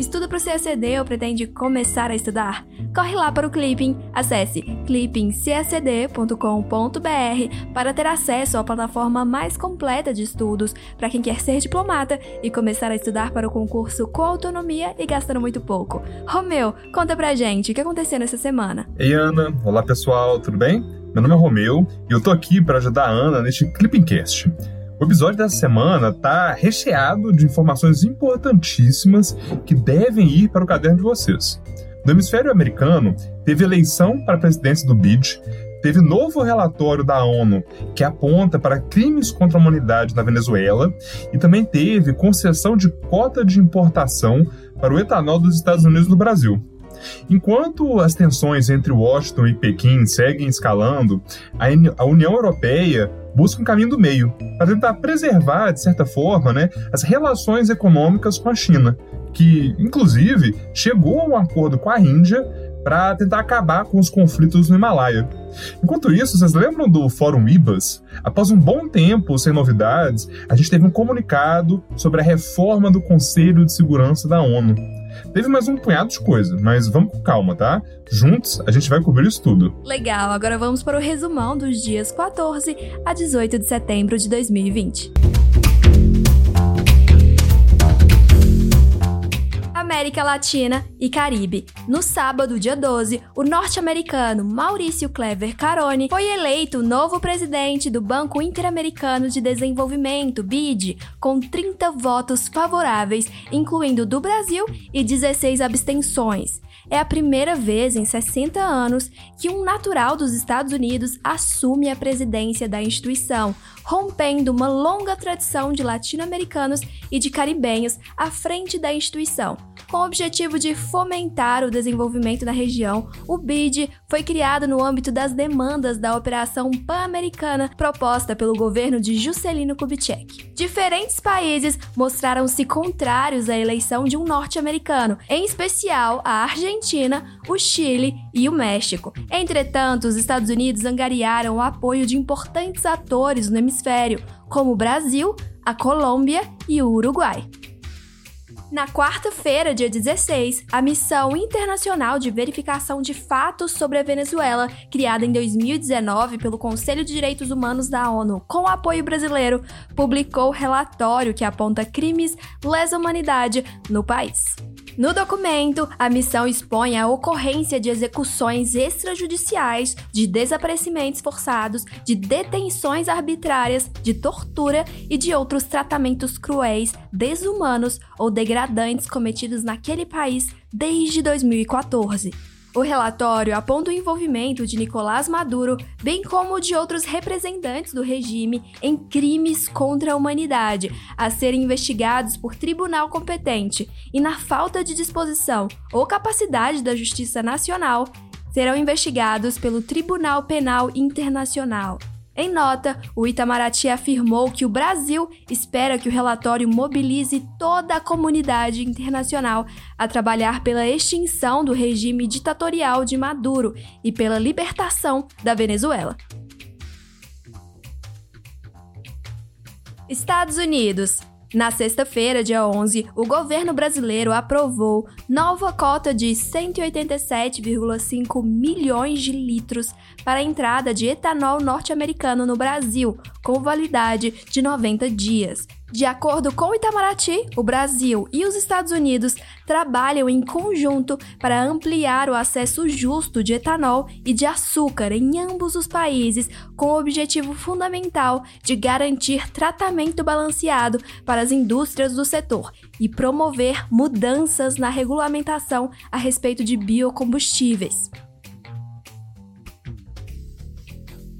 Estuda para o CACD ou pretende começar a estudar? Corre lá para o Clipping, acesse clippingcacd.com.br para ter acesso à plataforma mais completa de estudos para quem quer ser diplomata e começar a estudar para o concurso com autonomia e gastando muito pouco. Romeu, conta pra gente o que aconteceu nessa semana. Ei Ana, olá pessoal, tudo bem? Meu nome é Romeu e eu tô aqui para ajudar a Ana neste Clippingcast. O episódio dessa semana está recheado de informações importantíssimas que devem ir para o caderno de vocês. No hemisfério americano, teve eleição para a presidência do BID, teve novo relatório da ONU que aponta para crimes contra a humanidade na Venezuela e também teve concessão de cota de importação para o etanol dos Estados Unidos no Brasil. Enquanto as tensões entre Washington e Pequim seguem escalando, a União Europeia busca um caminho do meio para tentar preservar, de certa forma, né, as relações econômicas com a China, que, inclusive, chegou a um acordo com a Índia para tentar acabar com os conflitos no Himalaia. Enquanto isso, vocês lembram do Fórum IBAS? Após um bom tempo sem novidades, a gente teve um comunicado sobre a reforma do Conselho de Segurança da ONU. Teve mais um punhado de coisa, mas vamos com calma, tá? Juntos a gente vai cobrir isso tudo. Legal, agora vamos para o resumão dos dias 14 a 18 de setembro de 2020. América Latina e Caribe. No sábado, dia 12, o norte-americano Maurício Clever Carone foi eleito novo presidente do Banco Interamericano de Desenvolvimento, BID, com 30 votos favoráveis, incluindo do Brasil e 16 abstenções. É a primeira vez em 60 anos que um natural dos Estados Unidos assume a presidência da instituição, rompendo uma longa tradição de latino-americanos e de caribenhos à frente da instituição. Com o objetivo de fomentar o desenvolvimento da região, o BID foi criado no âmbito das demandas da Operação Pan-Americana proposta pelo governo de Juscelino Kubitschek. Diferentes países mostraram-se contrários à eleição de um norte-americano, em especial a Argentina, o Chile e o México. Entretanto, os Estados Unidos angariaram o apoio de importantes atores no hemisfério, como o Brasil, a Colômbia e o Uruguai. Na quarta-feira, dia 16, a Missão Internacional de Verificação de Fatos sobre a Venezuela, criada em 2019 pelo Conselho de Direitos Humanos da ONU, com apoio brasileiro, publicou relatório que aponta crimes lesa humanidade no país. No documento, a missão expõe a ocorrência de execuções extrajudiciais, de desaparecimentos forçados, de detenções arbitrárias, de tortura e de outros tratamentos cruéis, desumanos ou degradantes cometidos naquele país desde 2014. O relatório aponta o envolvimento de Nicolás Maduro, bem como de outros representantes do regime, em crimes contra a humanidade, a serem investigados por tribunal competente, e na falta de disposição ou capacidade da Justiça Nacional, serão investigados pelo Tribunal Penal Internacional. Em nota, o Itamaraty afirmou que o Brasil espera que o relatório mobilize toda a comunidade internacional a trabalhar pela extinção do regime ditatorial de Maduro e pela libertação da Venezuela. Estados Unidos. Na sexta-feira, dia 11, o governo brasileiro aprovou nova cota de 187,5 milhões de litros para a entrada de etanol norte-americano no Brasil, com validade de 90 dias. De acordo com o Itamaraty, o Brasil e os Estados Unidos trabalham em conjunto para ampliar o acesso justo de etanol e de açúcar em ambos os países, com o objetivo fundamental de garantir tratamento balanceado para as indústrias do setor e promover mudanças na regulamentação a respeito de biocombustíveis.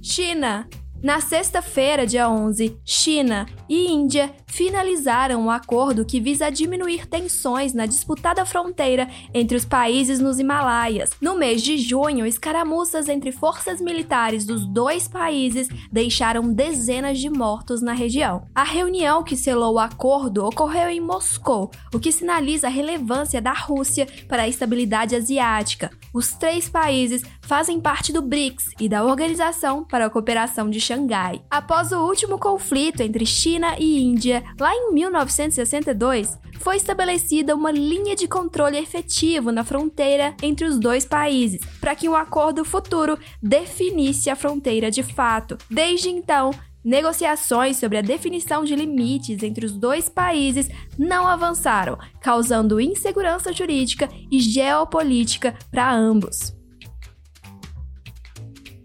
China Na sexta-feira, dia 11, China e Índia finalizaram um acordo que visa diminuir tensões na disputada fronteira entre os países nos Himalaias. No mês de junho, escaramuças entre forças militares dos dois países deixaram dezenas de mortos na região. A reunião que selou o acordo ocorreu em Moscou, o que sinaliza a relevância da Rússia para a estabilidade asiática. Os três países fazem parte do BRICS e da Organização para a Cooperação de Xangai. Após o último conflito entre China e Índia, lá em 1962, foi estabelecida uma linha de controle efetivo na fronteira entre os dois países, para que um acordo futuro definisse a fronteira de fato. Desde então, Negociações sobre a definição de limites entre os dois países não avançaram, causando insegurança jurídica e geopolítica para ambos.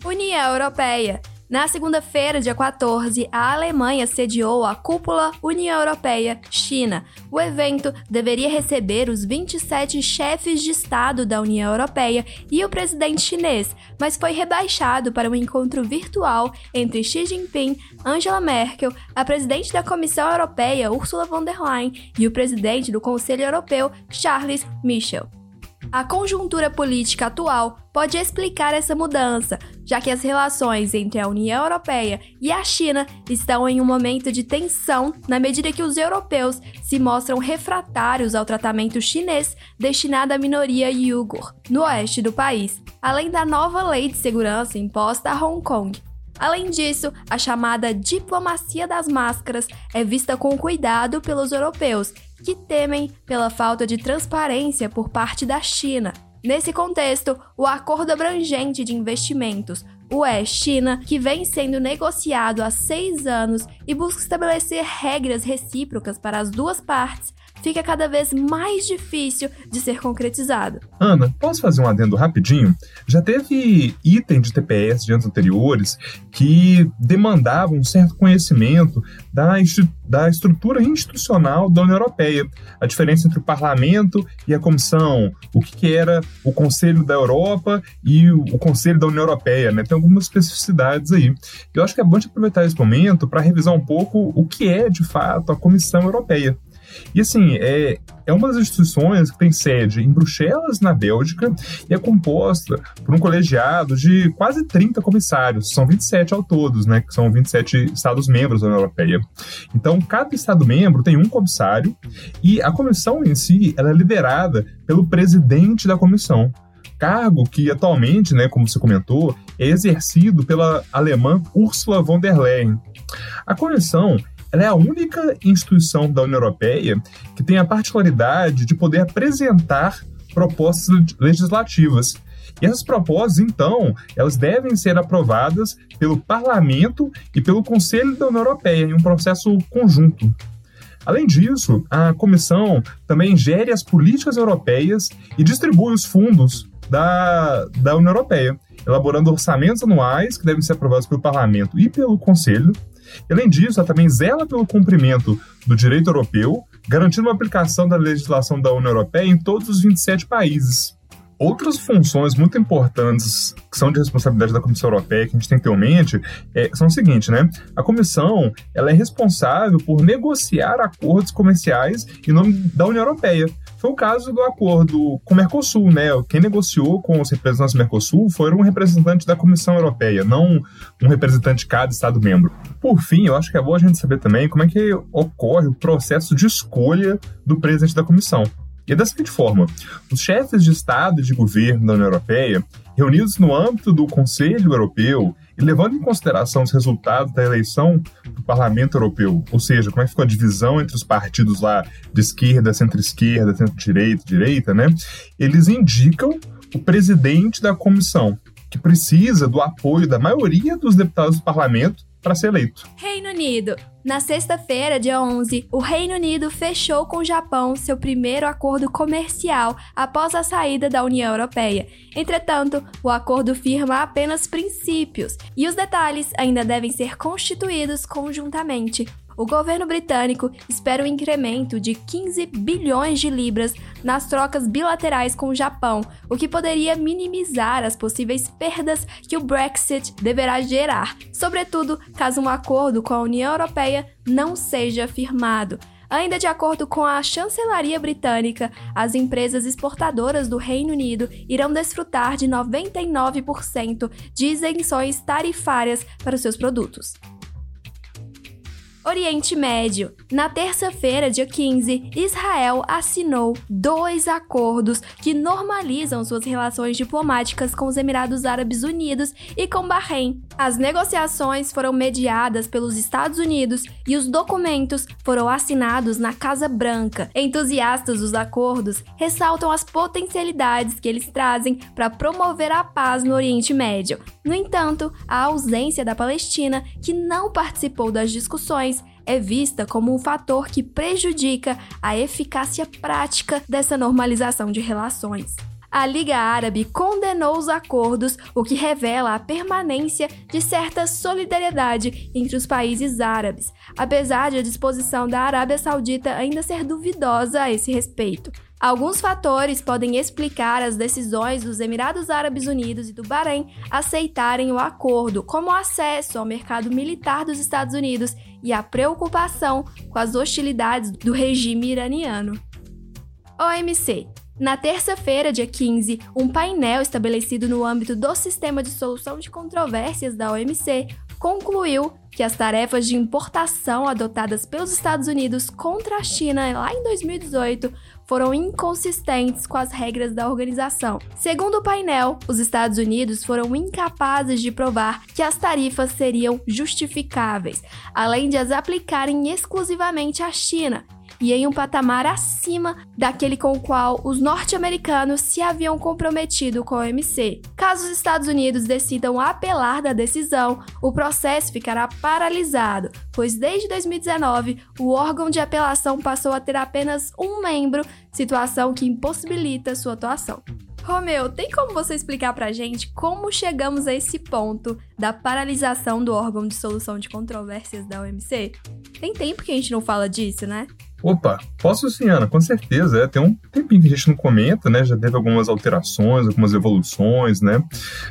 União Europeia na segunda-feira, dia 14, a Alemanha sediou a cúpula União Europeia-China. O evento deveria receber os 27 chefes de Estado da União Europeia e o presidente chinês, mas foi rebaixado para um encontro virtual entre Xi Jinping, Angela Merkel, a presidente da Comissão Europeia, Ursula von der Leyen, e o presidente do Conselho Europeu, Charles Michel. A conjuntura política atual pode explicar essa mudança, já que as relações entre a União Europeia e a China estão em um momento de tensão na medida que os europeus se mostram refratários ao tratamento chinês destinado à minoria Uyghur, no oeste do país, além da nova lei de segurança imposta a Hong Kong. Além disso, a chamada diplomacia das máscaras é vista com cuidado pelos europeus que temem pela falta de transparência por parte da China. Nesse contexto, o acordo abrangente de investimentos UE-China, que vem sendo negociado há seis anos e busca estabelecer regras recíprocas para as duas partes, fica cada vez mais difícil de ser concretizado. Ana, posso fazer um adendo rapidinho? Já teve item de TPS de anos anteriores que demandavam um certo conhecimento da, da estrutura institucional da União Europeia, a diferença entre o parlamento e a comissão, o que, que era o Conselho da Europa e o, o Conselho da União Europeia, né? Tem algumas especificidades aí. Eu acho que é bom de aproveitar esse momento para revisar um pouco o que é, de fato, a Comissão Europeia. E assim, é, é uma das instituições que tem sede em Bruxelas, na Bélgica, e é composta por um colegiado de quase 30 comissários, são 27 ao todos, né, que são 27 Estados-membros da União Europeia. Então, cada Estado-membro tem um comissário, e a comissão em si ela é liderada pelo presidente da comissão, cargo que atualmente, né, como você comentou, é exercido pela alemã Ursula von der Leyen. A comissão ela é a única instituição da União Europeia que tem a particularidade de poder apresentar propostas legislativas. E essas propostas, então, elas devem ser aprovadas pelo Parlamento e pelo Conselho da União Europeia em um processo conjunto. Além disso, a Comissão também gere as políticas europeias e distribui os fundos da, da União Europeia, elaborando orçamentos anuais que devem ser aprovados pelo Parlamento e pelo Conselho, Além disso, ela também zela pelo cumprimento do direito europeu, garantindo uma aplicação da legislação da União Europeia em todos os 27 países. Outras funções muito importantes que são de responsabilidade da Comissão Europeia, que a gente tem que ter em mente, é, são o seguinte, né? A Comissão ela é responsável por negociar acordos comerciais em nome da União Europeia. Foi o caso do acordo com o Mercosul, né? Quem negociou com os representantes do Mercosul foram um representante da Comissão Europeia, não um representante de cada Estado-membro. Por fim, eu acho que é bom a gente saber também como é que ocorre o processo de escolha do presidente da Comissão. E é da seguinte forma: os chefes de Estado e de governo da União Europeia, reunidos no âmbito do Conselho Europeu e levando em consideração os resultados da eleição do Parlamento Europeu, ou seja, como é que ficou a divisão entre os partidos lá de esquerda, centro-esquerda, centro-direita, direita, né? Eles indicam o presidente da comissão, que precisa do apoio da maioria dos deputados do parlamento para ser eleito. Reino Unido. Na sexta-feira, dia 11, o Reino Unido fechou com o Japão seu primeiro acordo comercial após a saída da União Europeia. Entretanto, o acordo firma apenas princípios e os detalhes ainda devem ser constituídos conjuntamente. O governo britânico espera um incremento de 15 bilhões de libras nas trocas bilaterais com o Japão, o que poderia minimizar as possíveis perdas que o Brexit deverá gerar, sobretudo caso um acordo com a União Europeia não seja firmado. Ainda de acordo com a chancelaria britânica, as empresas exportadoras do Reino Unido irão desfrutar de 99% de isenções tarifárias para os seus produtos. Oriente Médio. Na terça-feira, dia 15, Israel assinou dois acordos que normalizam suas relações diplomáticas com os Emirados Árabes Unidos e com Bahrein. As negociações foram mediadas pelos Estados Unidos e os documentos foram assinados na Casa Branca. Entusiastas dos acordos ressaltam as potencialidades que eles trazem para promover a paz no Oriente Médio. No entanto, a ausência da Palestina, que não participou das discussões, é vista como um fator que prejudica a eficácia prática dessa normalização de relações. A Liga Árabe condenou os acordos, o que revela a permanência de certa solidariedade entre os países árabes, apesar de a disposição da Arábia Saudita ainda ser duvidosa a esse respeito. Alguns fatores podem explicar as decisões dos Emirados Árabes Unidos e do Bahrein aceitarem o acordo, como o acesso ao mercado militar dos Estados Unidos e a preocupação com as hostilidades do regime iraniano. OMC na terça-feira, dia 15, um painel estabelecido no âmbito do Sistema de Solução de Controvérsias da OMC concluiu que as tarefas de importação adotadas pelos Estados Unidos contra a China lá em 2018 foram inconsistentes com as regras da organização. Segundo o painel, os Estados Unidos foram incapazes de provar que as tarifas seriam justificáveis, além de as aplicarem exclusivamente à China, e em um patamar acima daquele com o qual os norte-americanos se haviam comprometido com o OMC. Caso os Estados Unidos decidam apelar da decisão, o processo ficará paralisado, pois desde 2019 o órgão de apelação passou a ter apenas um membro, situação que impossibilita sua atuação. Romeu, tem como você explicar pra gente como chegamos a esse ponto da paralisação do órgão de solução de controvérsias da OMC? Tem tempo que a gente não fala disso, né? Opa, posso sim, Ana, com certeza. É, tem um tempinho que a gente não comenta, né? Já teve algumas alterações, algumas evoluções, né?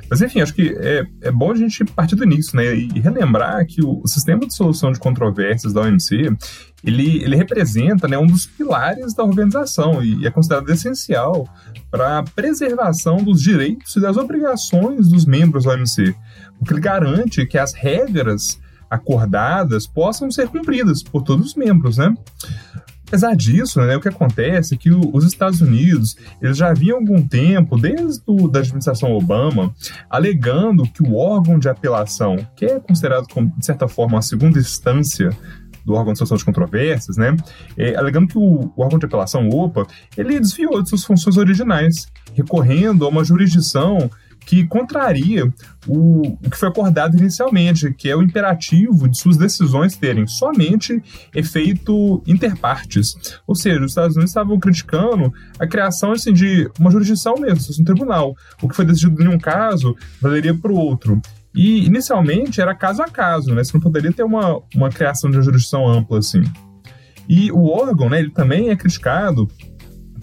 Mas enfim, acho que é, é bom a gente partir do início, né? E relembrar que o, o sistema de solução de controvérsias da OMC, ele, ele representa né, um dos pilares da organização e é considerado essencial para a preservação dos direitos e das obrigações dos membros da OMC, porque ele garante que as regras acordadas possam ser cumpridas por todos os membros, né? Apesar disso, né, o que acontece é que os Estados Unidos eles já haviam algum tempo, desde a da administração Obama, alegando que o órgão de apelação, que é considerado como, de certa forma, uma segunda instância do órgão de solução de controvérsias, né, é, alegando que o, o, órgão de apelação, OPA, ele desviou de suas funções originais, recorrendo a uma jurisdição que contraria o, o que foi acordado inicialmente, que é o imperativo de suas decisões terem somente efeito interpartes. Ou seja, os Estados Unidos estavam criticando a criação assim, de uma jurisdição mesmo, um tribunal. O que foi decidido em um caso valeria para o outro. E inicialmente era caso a caso, né? Você não poderia ter uma, uma criação de uma jurisdição ampla assim. E o órgão, né, ele também é criticado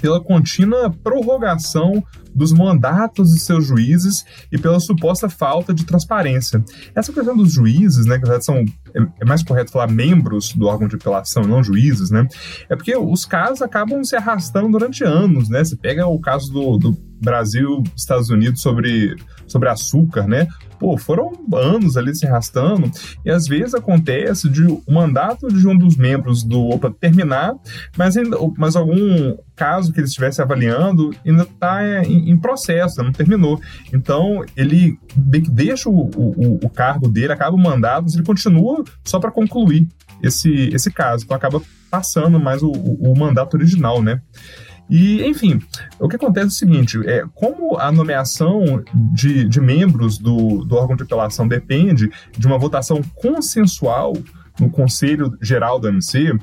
pela contínua prorrogação dos mandatos de seus juízes e pela suposta falta de transparência. Essa questão dos juízes, né, que na verdade são, é, é mais correto falar membros do órgão de apelação, não juízes, né, é porque os casos acabam se arrastando durante anos, né, você pega o caso do, do Brasil, Estados Unidos sobre, sobre açúcar, né, pô, foram anos ali se arrastando, e às vezes acontece de o mandato de um dos membros do OPA terminar, mas, ainda, mas algum caso que ele estivesse avaliando ainda está em, em, processo, não terminou. Então, ele deixa o, o, o cargo dele, acaba o mandato, mas ele continua só para concluir esse, esse caso. Então, acaba passando mais o, o, o mandato original, né? E, enfim, o que acontece é o seguinte: é, como a nomeação de, de membros do, do órgão de apelação depende de uma votação consensual no Conselho Geral do MC,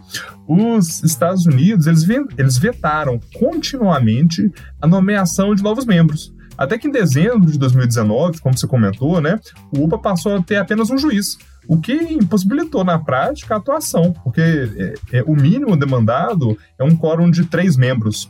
os Estados Unidos eles, eles vetaram continuamente a nomeação de novos membros Até que em dezembro de 2019, como você comentou, né, o UPA passou a ter apenas um juiz, o que impossibilitou na prática a atuação, porque é, é, o mínimo demandado é um quórum de três membros.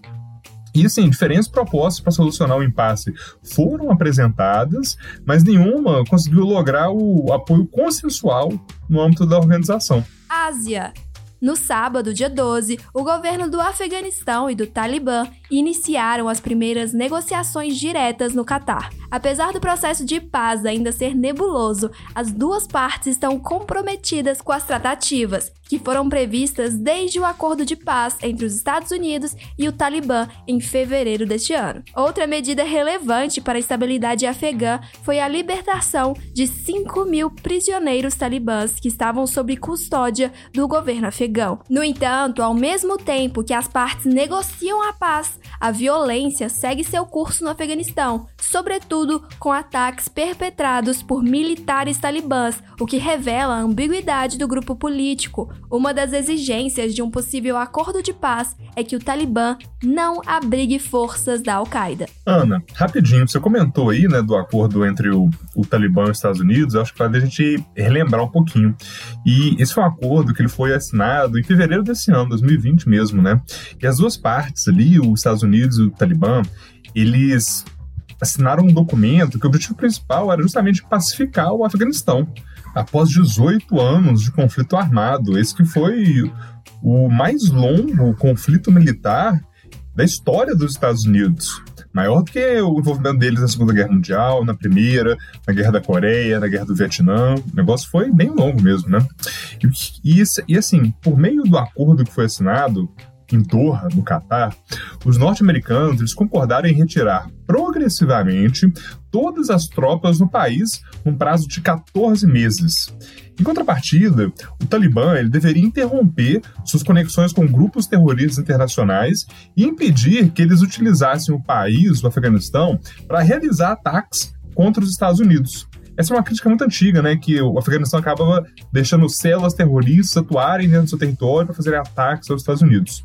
E, assim, diferentes propostas para solucionar o impasse foram apresentadas, mas nenhuma conseguiu lograr o apoio consensual no âmbito da organização. Ásia. No sábado, dia 12, o governo do Afeganistão e do Talibã iniciaram as primeiras negociações diretas no Catar. Apesar do processo de paz ainda ser nebuloso, as duas partes estão comprometidas com as tratativas, que foram previstas desde o acordo de paz entre os Estados Unidos e o Talibã em fevereiro deste ano. Outra medida relevante para a estabilidade afegã foi a libertação de 5 mil prisioneiros talibãs que estavam sob custódia do governo afegão. No entanto, ao mesmo tempo que as partes negociam a paz, a violência segue seu curso no Afeganistão, sobretudo com ataques perpetrados por militares talibãs, o que revela a ambiguidade do grupo político. Uma das exigências de um possível acordo de paz é que o Talibã não abrigue forças da Al-Qaeda. Ana, rapidinho, você comentou aí, né, do acordo entre o, o Talibã e os Estados Unidos, acho que vale a gente relembrar um pouquinho. E esse foi um acordo que ele foi assinado em fevereiro desse ano, 2020 mesmo, né? E as duas partes ali, os Estados Unidos e o Talibã, eles assinaram um documento que o objetivo principal era justamente pacificar o Afeganistão após 18 anos de conflito armado. Esse que foi o mais longo conflito militar da história dos Estados Unidos. Maior do que o envolvimento deles na Segunda Guerra Mundial, na Primeira, na Guerra da Coreia, na Guerra do Vietnã. O negócio foi bem longo mesmo, né? E, e, e assim, por meio do acordo que foi assinado, em Doha, no Catar, os norte-americanos concordaram em retirar progressivamente todas as tropas no país num prazo de 14 meses. Em contrapartida, o Talibã ele deveria interromper suas conexões com grupos terroristas internacionais e impedir que eles utilizassem o país, o Afeganistão, para realizar ataques contra os Estados Unidos. Essa é uma crítica muito antiga, né? Que o Afeganistão acaba deixando células terroristas atuarem dentro do seu território para fazerem ataques aos Estados Unidos.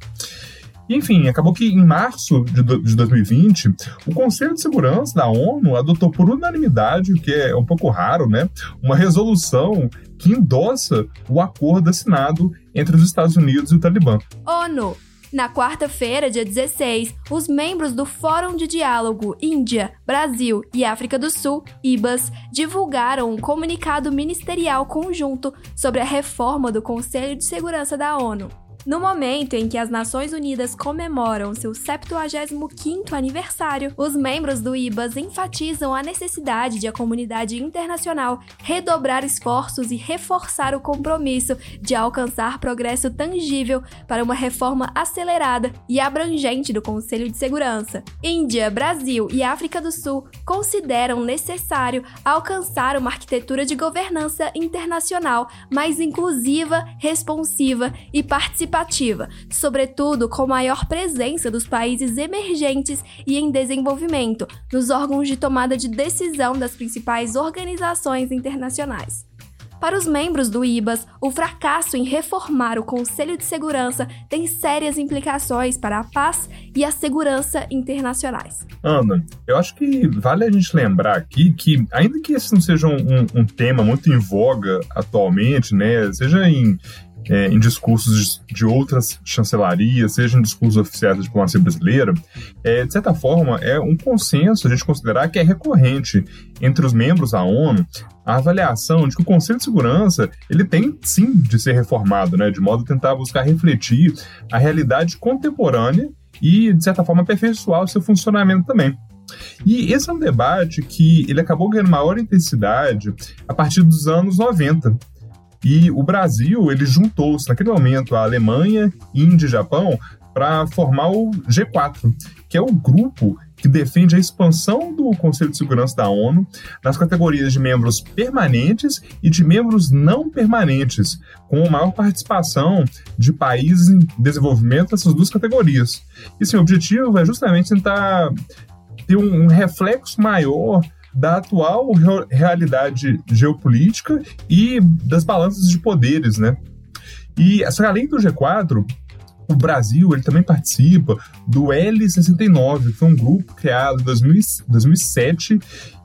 Enfim, acabou que em março de, de 2020, o Conselho de Segurança da ONU adotou por unanimidade, o que é um pouco raro, né? Uma resolução que endossa o acordo assinado entre os Estados Unidos e o Talibã. ONU, na quarta-feira, dia 16, os membros do Fórum de Diálogo Índia, Brasil e África do Sul, IBAS, divulgaram um comunicado ministerial conjunto sobre a reforma do Conselho de Segurança da ONU. No momento em que as Nações Unidas comemoram seu 75º aniversário, os membros do IBAS enfatizam a necessidade de a comunidade internacional redobrar esforços e reforçar o compromisso de alcançar progresso tangível para uma reforma acelerada e abrangente do Conselho de Segurança. Índia, Brasil e África do Sul consideram necessário alcançar uma arquitetura de governança internacional mais inclusiva, responsiva e participativa participativa, sobretudo com maior presença dos países emergentes e em desenvolvimento, nos órgãos de tomada de decisão das principais organizações internacionais. Para os membros do IBAS, o fracasso em reformar o Conselho de Segurança tem sérias implicações para a paz e a segurança internacionais. Ana, eu acho que vale a gente lembrar aqui que, ainda que esse não seja um, um, tema muito em voga atualmente, né, seja em, é, em discursos de outras chancelarias, seja em discursos oficiais da diplomacia brasileira, é, de certa forma, é um consenso a gente considerar que é recorrente entre os membros da ONU a avaliação de que o Conselho de Segurança ele tem sim de ser reformado, né, de modo a tentar buscar refletir a realidade contemporânea e, de certa forma, aperfeiçoar o seu funcionamento também. E esse é um debate que ele acabou ganhando maior intensidade a partir dos anos 90, e o Brasil, ele juntou-se naquele momento a Alemanha, Índia e Japão para formar o G4, que é o grupo que defende a expansão do Conselho de Segurança da ONU nas categorias de membros permanentes e de membros não permanentes, com maior participação de países em desenvolvimento nessas duas categorias. E sim, o objetivo é justamente tentar ter um reflexo maior da atual realidade geopolítica e das balanças de poderes, né? E além do G4, o Brasil ele também participa do L69, que foi um grupo criado em 2007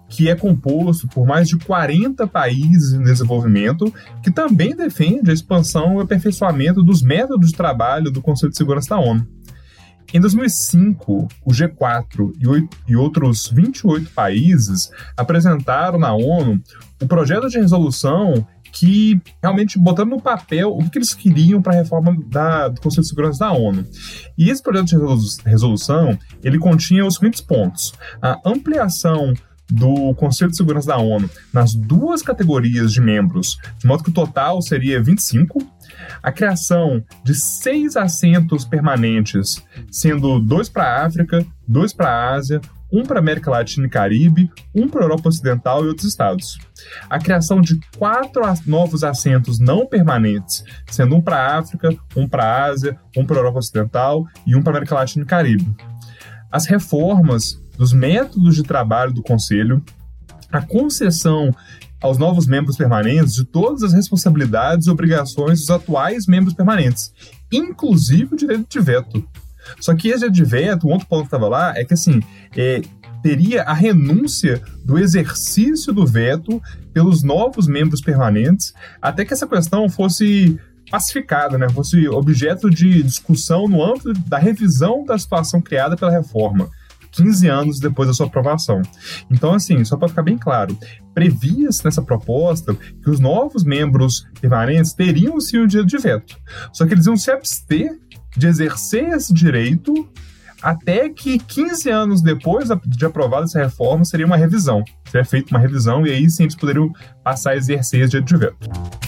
que é composto por mais de 40 países em desenvolvimento, que também defende a expansão e aperfeiçoamento dos métodos de trabalho do Conselho de Segurança da ONU. Em 2005, o G4 e outros 28 países apresentaram na ONU o projeto de resolução que realmente botando no papel o que eles queriam para a reforma da, do Conselho de Segurança da ONU. E esse projeto de resolução, ele continha os seguintes pontos. A ampliação do Conselho de Segurança da ONU nas duas categorias de membros, de modo que o total seria 25, a criação de seis assentos permanentes, sendo dois para a África, dois para a Ásia, um para a América Latina e Caribe, um para a Europa Ocidental e outros estados. A criação de quatro novos assentos não permanentes, sendo um para a África, um para a Ásia, um para a Europa Ocidental e um para a América Latina e Caribe. As reformas dos métodos de trabalho do Conselho, a concessão aos novos membros permanentes de todas as responsabilidades e obrigações dos atuais membros permanentes, inclusive o direito de veto. Só que esse direito de veto, o outro ponto que estava lá, é que assim, é, teria a renúncia do exercício do veto pelos novos membros permanentes, até que essa questão fosse pacificada, né, fosse objeto de discussão no âmbito da revisão da situação criada pela reforma. 15 anos depois da sua aprovação. Então, assim, só para ficar bem claro, previa-se nessa proposta que os novos membros permanentes teriam sim o direito de veto, só que eles iam se abster de exercer esse direito até que 15 anos depois de aprovada essa reforma seria uma revisão. Seria feita uma revisão e aí sim eles poderiam passar a exercer esse direito de veto.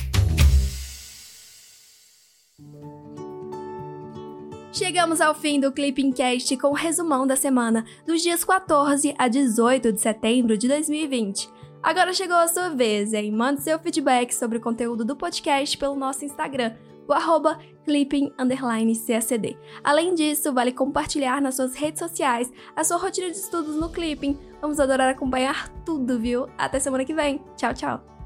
Chegamos ao fim do Clipping Cast com o resumão da semana, dos dias 14 a 18 de setembro de 2020. Agora chegou a sua vez, hein? Mande seu feedback sobre o conteúdo do podcast pelo nosso Instagram, o arroba clipping__cacd. Além disso, vale compartilhar nas suas redes sociais a sua rotina de estudos no Clipping. Vamos adorar acompanhar tudo, viu? Até semana que vem. Tchau, tchau!